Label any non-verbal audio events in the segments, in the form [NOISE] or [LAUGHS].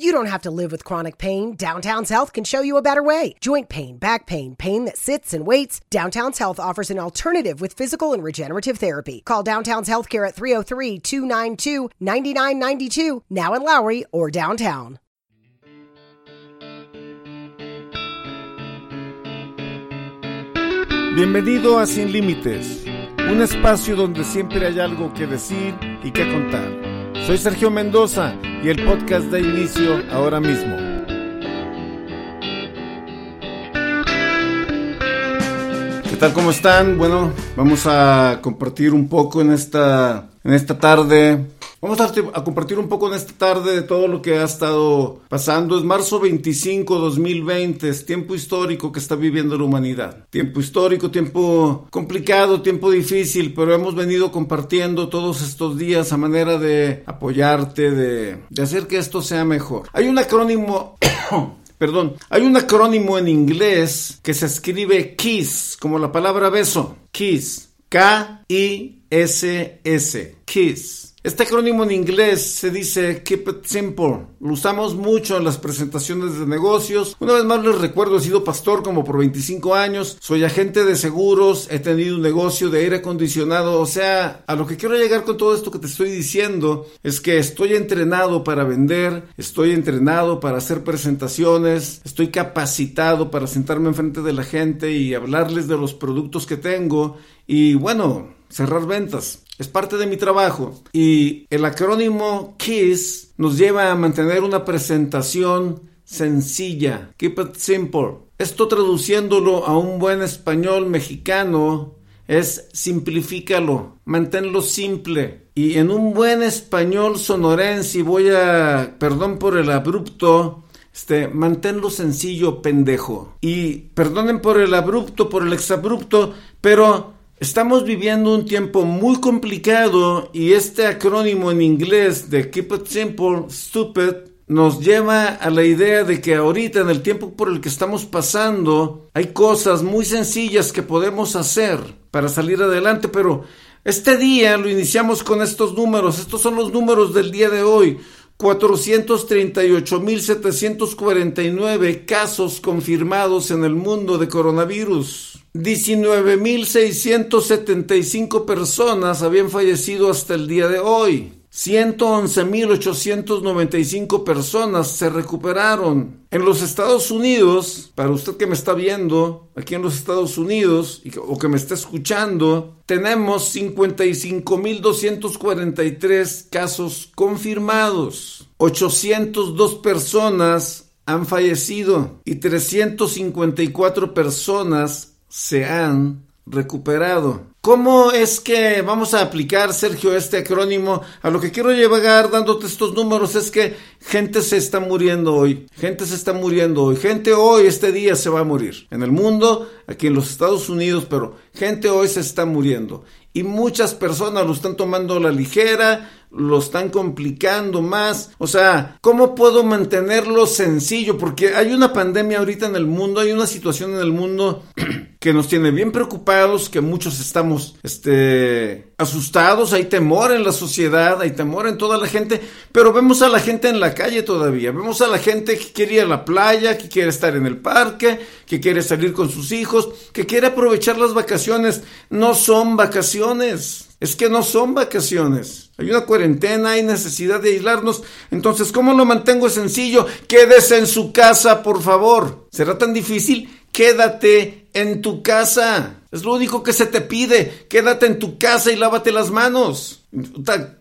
You don't have to live with chronic pain. Downtown's Health can show you a better way. Joint pain, back pain, pain that sits and waits. Downtown's Health offers an alternative with physical and regenerative therapy. Call Downtown's Healthcare at 303 292 9992, now in Lowry or downtown. Bienvenido a Sin Límites, un espacio donde siempre hay algo que decir y que contar. Soy Sergio Mendoza y el podcast da inicio ahora mismo. ¿Qué tal? ¿Cómo están? Bueno, vamos a compartir un poco en esta, en esta tarde Vamos a, compartir un poco en esta tarde de todo lo que ha estado pasando. Es marzo 25, 2020, es tiempo histórico que está viviendo la humanidad. Tiempo histórico, tiempo complicado, tiempo difícil, pero hemos venido compartiendo todos estos días a manera de apoyarte, de hacer que esto sea mejor. Hay un acrónimo... [COUGHS] Perdón, hay un acrónimo en inglés que se escribe KISS, como la palabra beso. KISS. K-I-S-S. KISS. Este acrónimo en inglés se dice Keep It Simple. Lo usamos mucho en las presentaciones de negocios. Una vez más les recuerdo, he sido pastor como por 25 años, soy agente de seguros, he tenido un negocio de aire acondicionado. O sea, a lo que quiero llegar con todo esto que te estoy diciendo es que estoy entrenado para vender, estoy entrenado para hacer presentaciones, estoy capacitado para sentarme enfrente de la gente y hablarles de los productos que tengo. Y bueno, cerrar ventas. Es parte de mi trabajo. Y el acrónimo KISS nos lleva a mantener una presentación sencilla. Keep it simple. Esto traduciéndolo a un buen español mexicano es simplifícalo, manténlo simple. Y en un buen español sonorense, voy a, perdón por el abrupto, este, manténlo sencillo, pendejo. Y perdonen por el abrupto, por el exabrupto, pero Estamos viviendo un tiempo muy complicado y este acrónimo en inglés de Keep It Simple, Stupid, nos lleva a la idea de que ahorita en el tiempo por el que estamos pasando hay cosas muy sencillas que podemos hacer para salir adelante, pero este día lo iniciamos con estos números, estos son los números del día de hoy. 438.749 casos confirmados en el mundo de coronavirus. 19.675 personas habían fallecido hasta el día de hoy. 111.895 personas se recuperaron. En los Estados Unidos, para usted que me está viendo aquí en los Estados Unidos o que me está escuchando, tenemos 55.243 casos confirmados. 802 personas han fallecido y 354 personas se han recuperado. ¿Cómo es que vamos a aplicar, Sergio, este acrónimo? A lo que quiero llegar dándote estos números es que gente se está muriendo hoy, gente se está muriendo hoy, gente hoy, este día se va a morir. En el mundo, aquí en los Estados Unidos, pero gente hoy se está muriendo. Y muchas personas lo están tomando a la ligera, lo están complicando más. O sea, ¿cómo puedo mantenerlo sencillo? Porque hay una pandemia ahorita en el mundo, hay una situación en el mundo [CLEARS THROAT] que nos tiene bien preocupados, que muchos estamos este, asustados, hay temor en la sociedad, hay temor en toda la gente, pero vemos a la gente en la calle todavía, vemos a la gente que quiere ir a la playa, que quiere estar en el parque, que quiere salir con sus hijos, que quiere aprovechar las vacaciones. No son vacaciones. Es que no son vacaciones. Hay una cuarentena, hay necesidad de aislarnos. Entonces, ¿cómo lo mantengo sencillo? Quédese en su casa, por favor. ¿Será tan difícil? Quédate en tu casa. Es lo único que se te pide. Quédate en tu casa y lávate las manos.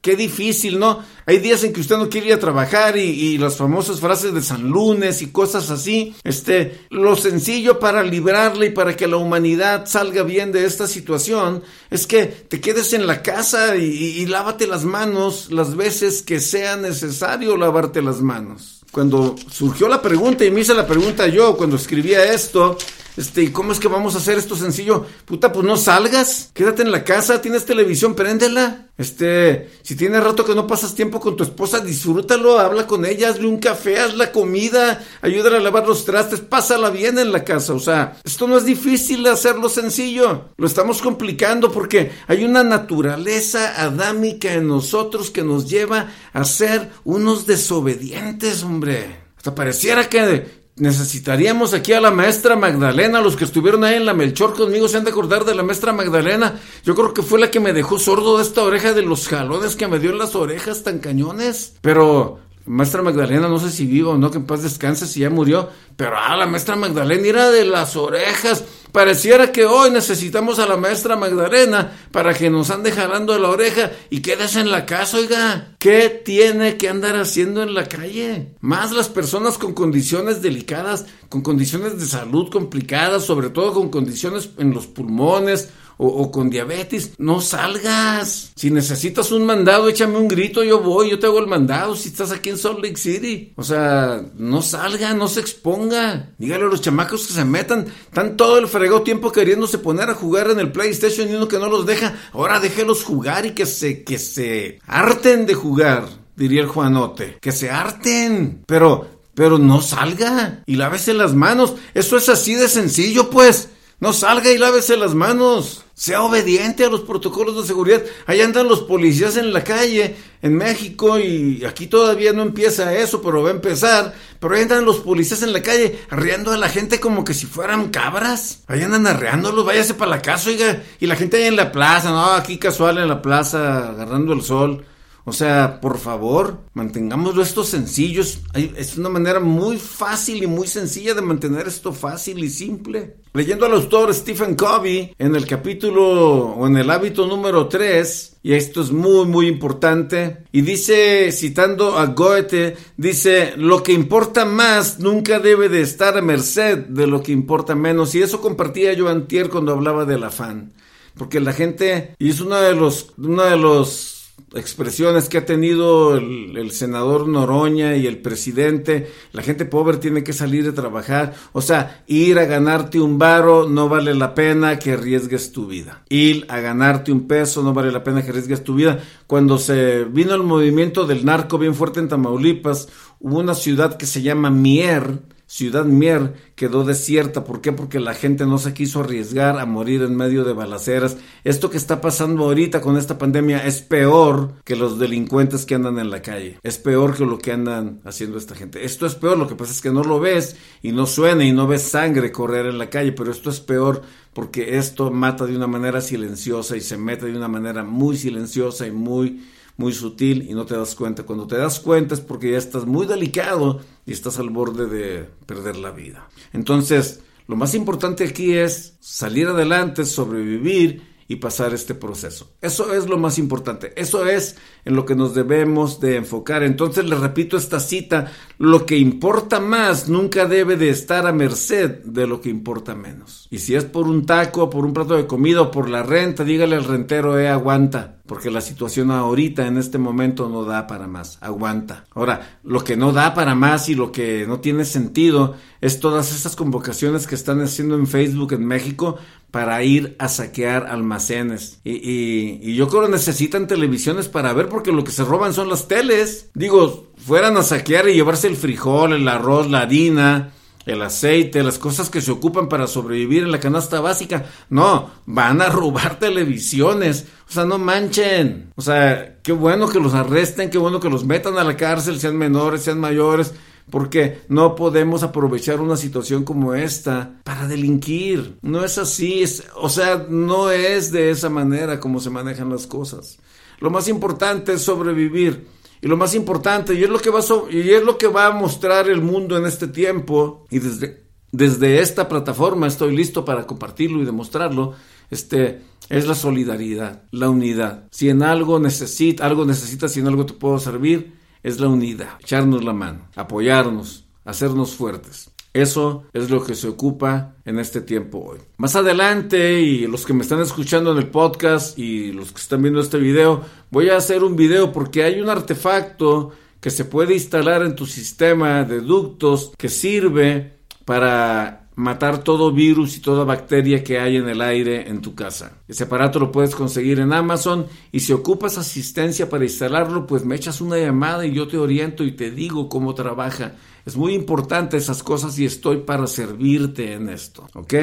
Qué difícil, ¿no? Hay días en que usted no quiere ir a trabajar y, las famosas frases de San Lunes y cosas así. Este, lo sencillo para librarle y para que la humanidad salga bien de esta situación es que te quedes en la casa y, y lávate las manos las veces que sea necesario lavarte las manos. Cuando surgió la pregunta y me hice la pregunta yo cuando escribía esto, Este, ¿y cómo es que vamos a hacer esto sencillo? Puta, pues no salgas, quédate en la casa, tienes televisión, préndela. Este, si tienes rato que no pasas tiempo con tu esposa, disfrútalo, habla con ella, hazle un café, haz la comida, ayúdale a lavar los trastes, pásala bien en la casa. O sea, esto no es difícil hacerlo sencillo. Lo estamos complicando porque hay una naturaleza adámica en nosotros que nos lleva a ser unos desobedientes, hombre. Hasta pareciera que necesitaríamos aquí a la maestra Magdalena. Los que estuvieron ahí en la Melchor conmigo se han de acordar de la maestra Magdalena. Yo creo que fue la que me dejó sordo de esta oreja de los jalones que me dio en las orejas tan cañones. Pero maestra Magdalena, no sé si vivo o no, que en paz descanse si ya murió. Pero ah, la maestra Magdalena era de las orejas. Pareciera que hoy necesitamos a la maestra Magdalena para que nos ande jalando de la oreja y quedes en la casa, oiga. ¿Qué tiene que andar haciendo en la calle? Más las personas con condiciones delicadas, con condiciones de salud complicadas, sobre todo con condiciones en los pulmones o, con diabetes, no salgas. Si necesitas un mandado, échame un grito, yo voy, yo te hago el mandado si estás aquí en Salt Lake City. O sea, no salga, no se exponga. Dígale a los chamacos que se metan. Están todo el fregado tiempo queriéndose poner a jugar en el PlayStation y uno que no los deja. Ahora déjelos jugar y que se, que se harten de jugar, diría el Juanote. Que se harten. Pero, pero no salga y lávese las manos. Eso es así de sencillo, pues. No salga y lávese las manos. Sea obediente a los protocolos de seguridad. Ahí andan los policías en la calle, en México, y aquí todavía no empieza eso, pero va a empezar. Pero ahí andan los policías en la calle, arreando a la gente como que si fueran cabras. Ahí andan arreándolos, váyase para la casa, oiga. Y la gente ahí en la plaza, no, aquí casual en la plaza, agarrando el sol. O sea, por favor, mantengámoslo esto sencillos. Es una manera muy fácil y muy sencilla de mantener esto fácil y simple. Leyendo al autor Stephen Covey en el capítulo o en el hábito número 3, y esto es muy muy importante, y dice, citando a Goethe, dice, lo que importa más nunca debe de estar a merced de lo que importa menos, y eso compartía yo antier cuando hablaba del afán, porque la gente, y es uno de los, uno de los expresiones que ha tenido el, senador Noroña y el presidente, la gente pobre tiene que salir de trabajar, o sea, ir a ganarte un varo no vale la pena que arriesgues tu vida. Ir a ganarte un peso no vale la pena que arriesgues tu vida. Cuando se vino el movimiento del narco bien fuerte en Tamaulipas, hubo una ciudad que se llama Mier, Ciudad Mier quedó desierta. ¿Por qué? Porque la gente no se quiso arriesgar a morir en medio de balaceras. Esto que está pasando ahorita con esta pandemia es peor que los delincuentes que andan en la calle. Es peor que lo que andan haciendo esta gente. Esto es peor. Lo que pasa es que no lo ves y no suena y no ves sangre correr en la calle. Pero esto es peor porque esto mata de una manera silenciosa y se mete de una manera muy silenciosa y muy muy sutil y no te das cuenta. Cuando te das cuenta es porque ya estás muy delicado y estás al borde de perder la vida. Entonces, lo más importante aquí es salir adelante, sobrevivir y pasar este proceso. Eso es lo más importante. Eso es en lo que nos debemos de enfocar. Entonces le repito esta cita, lo que importa más nunca debe de estar a merced de lo que importa menos. Y si es por un taco, por un plato de comida o por la renta, dígale al rentero, eh, aguanta porque la situación ahorita en este momento no da para más, aguanta. Ahora, lo que no da para más y lo que no tiene sentido es todas estas convocaciones que están haciendo en Facebook en México para ir a saquear almacenes. Y, y, yo creo que necesitan televisiones para ver porque lo que se roban son las teles. Digo, fueran a saquear y llevarse el frijol, el arroz, la harina, el aceite, las cosas que se ocupan para sobrevivir en la canasta básica. No, van a [LAUGHS] robar televisiones. O sea, no manchen. O sea, qué bueno que los arresten, qué bueno que los metan a la cárcel, sean menores, sean mayores, porque no podemos aprovechar una situación como esta para delinquir. No es así, es, o sea, no es de esa manera como se manejan las cosas. Lo más importante es sobrevivir. Y lo más importante, y es lo que va a, y es lo que va a mostrar el mundo en este tiempo, y desde, desde esta plataforma estoy listo para compartirlo y demostrarlo, este, es la solidaridad, la unidad. Si en algo necesita, algo necesitas, si en algo te puedo servir, es la unidad, echarnos la mano, apoyarnos, hacernos fuertes. Eso es lo que se ocupa en este tiempo hoy. Más adelante, y los que me están escuchando en el podcast y los que están viendo este video, voy a hacer un video porque hay un artefacto que se puede instalar en tu sistema de ductos que sirve para matar todo virus y toda bacteria que hay en el aire en tu casa. Ese aparato lo puedes conseguir en Amazon y si ocupas asistencia para instalarlo, pues me echas una llamada y yo te oriento y te digo cómo trabaja. Es muy importante esas cosas y estoy para servirte en esto, ¿ok?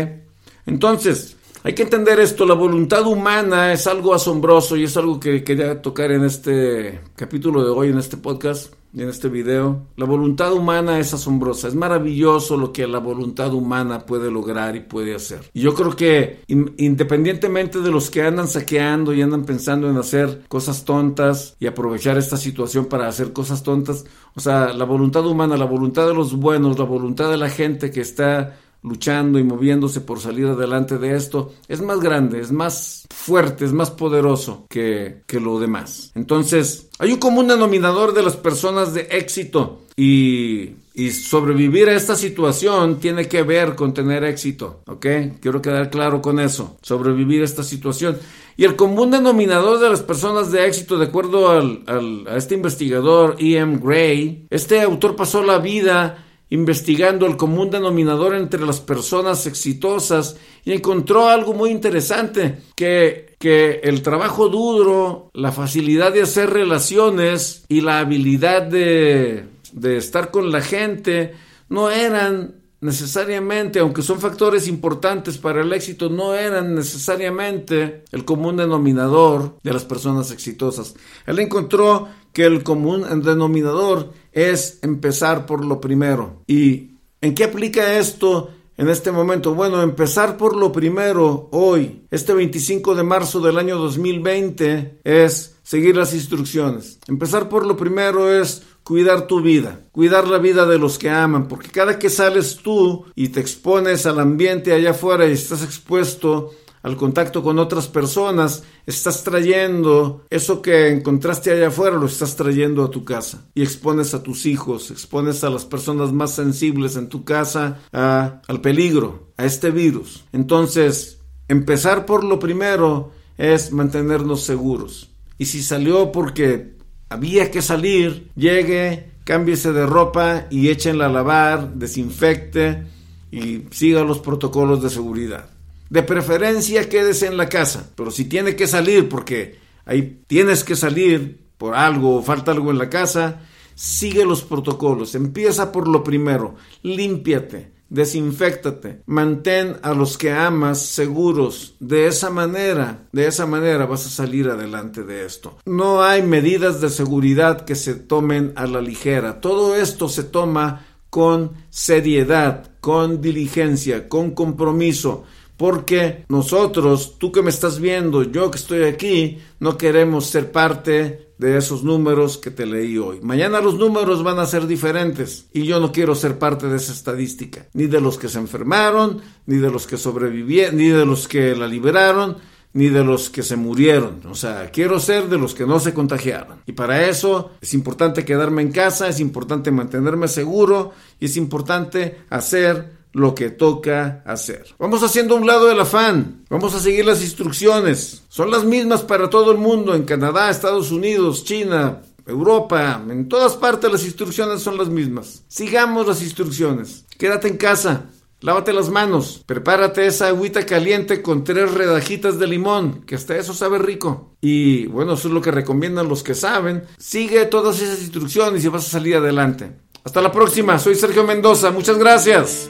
Entonces, hay que entender esto, la voluntad humana es algo asombroso y es algo que quería tocar en este capítulo de hoy, en este podcast en este video. La voluntad humana es asombrosa, es maravilloso lo que la voluntad humana puede lograr y puede hacer. Y yo creo que independientemente de los que andan saqueando y andan pensando en hacer cosas tontas y aprovechar esta situación para hacer cosas tontas, o sea, la voluntad humana, la voluntad de los buenos, la voluntad de la gente que está luchando y moviéndose por salir adelante de esto, es más grande, es más fuerte, es más poderoso que, que lo demás. Entonces, hay un común denominador de las personas de éxito y, y, sobrevivir a esta situación tiene que ver con tener éxito, ¿ok? Quiero quedar claro con eso, sobrevivir a esta situación. Y el común denominador de las personas de éxito, de acuerdo al, a este investigador E.M. Gray, este autor pasó la vida investigando el común denominador entre las personas exitosas y encontró algo muy interesante, que, que el trabajo duro, la facilidad de hacer relaciones y la habilidad de, de estar con la gente no eran necesariamente, aunque son factores importantes para el éxito, no eran necesariamente el común denominador de las personas exitosas. Él encontró que el común denominador es empezar por lo primero. ¿Y en qué aplica esto en este momento? Bueno, empezar por lo primero hoy, este 25 de marzo del año 2020, es seguir las instrucciones. Empezar por lo primero es cuidar tu vida, cuidar la vida de los que aman, porque cada que sales tú y te expones al ambiente allá afuera y estás expuesto al contacto con otras personas, estás trayendo eso que encontraste allá afuera, lo estás trayendo a tu casa y expones a tus hijos, expones a las personas más sensibles en tu casa al peligro, a este virus. Entonces, empezar por lo primero es mantenernos seguros. Y si salió porque había que salir, llegue, cámbiese de ropa y échenla a lavar, desinfecte y siga los protocolos de seguridad. De preferencia quédese en la casa, pero si tiene que salir porque ahí tienes que salir por algo o falta algo en la casa, sigue los protocolos, empieza por lo primero, límpiate, desinfectate, mantén a los que amas seguros. De esa manera, de esa manera vas a salir adelante de esto. No hay medidas de seguridad que se tomen a la ligera. Todo esto se toma con seriedad, con diligencia, con compromiso porque nosotros, tú que me estás viendo, yo que estoy aquí, no queremos ser parte de esos números que te leí hoy. Mañana los números van a ser diferentes y yo no quiero ser parte de esa estadística, ni de los que se enfermaron, ni de los que sobrevivieron, ni de los que la liberaron, ni de los que se murieron. O sea, quiero ser de los que no se contagiaron. Y para eso es importante quedarme en casa, es importante mantenerme seguro y es importante hacer lo que toca hacer. Vamos haciendo un lado del afán, vamos a seguir las instrucciones. Son las mismas para todo el mundo, en Canadá, Estados Unidos, China, Europa, en todas partes las instrucciones son las mismas. Sigamos las instrucciones. Quédate en casa, Lávate las manos, prepárate esa agüita caliente con tres redajitas de limón, que hasta eso sabe rico. Y bueno, eso es lo que recomiendan los que saben. Sigue todas esas instrucciones y vas a salir adelante. Hasta la próxima, soy Sergio Mendoza, muchas gracias.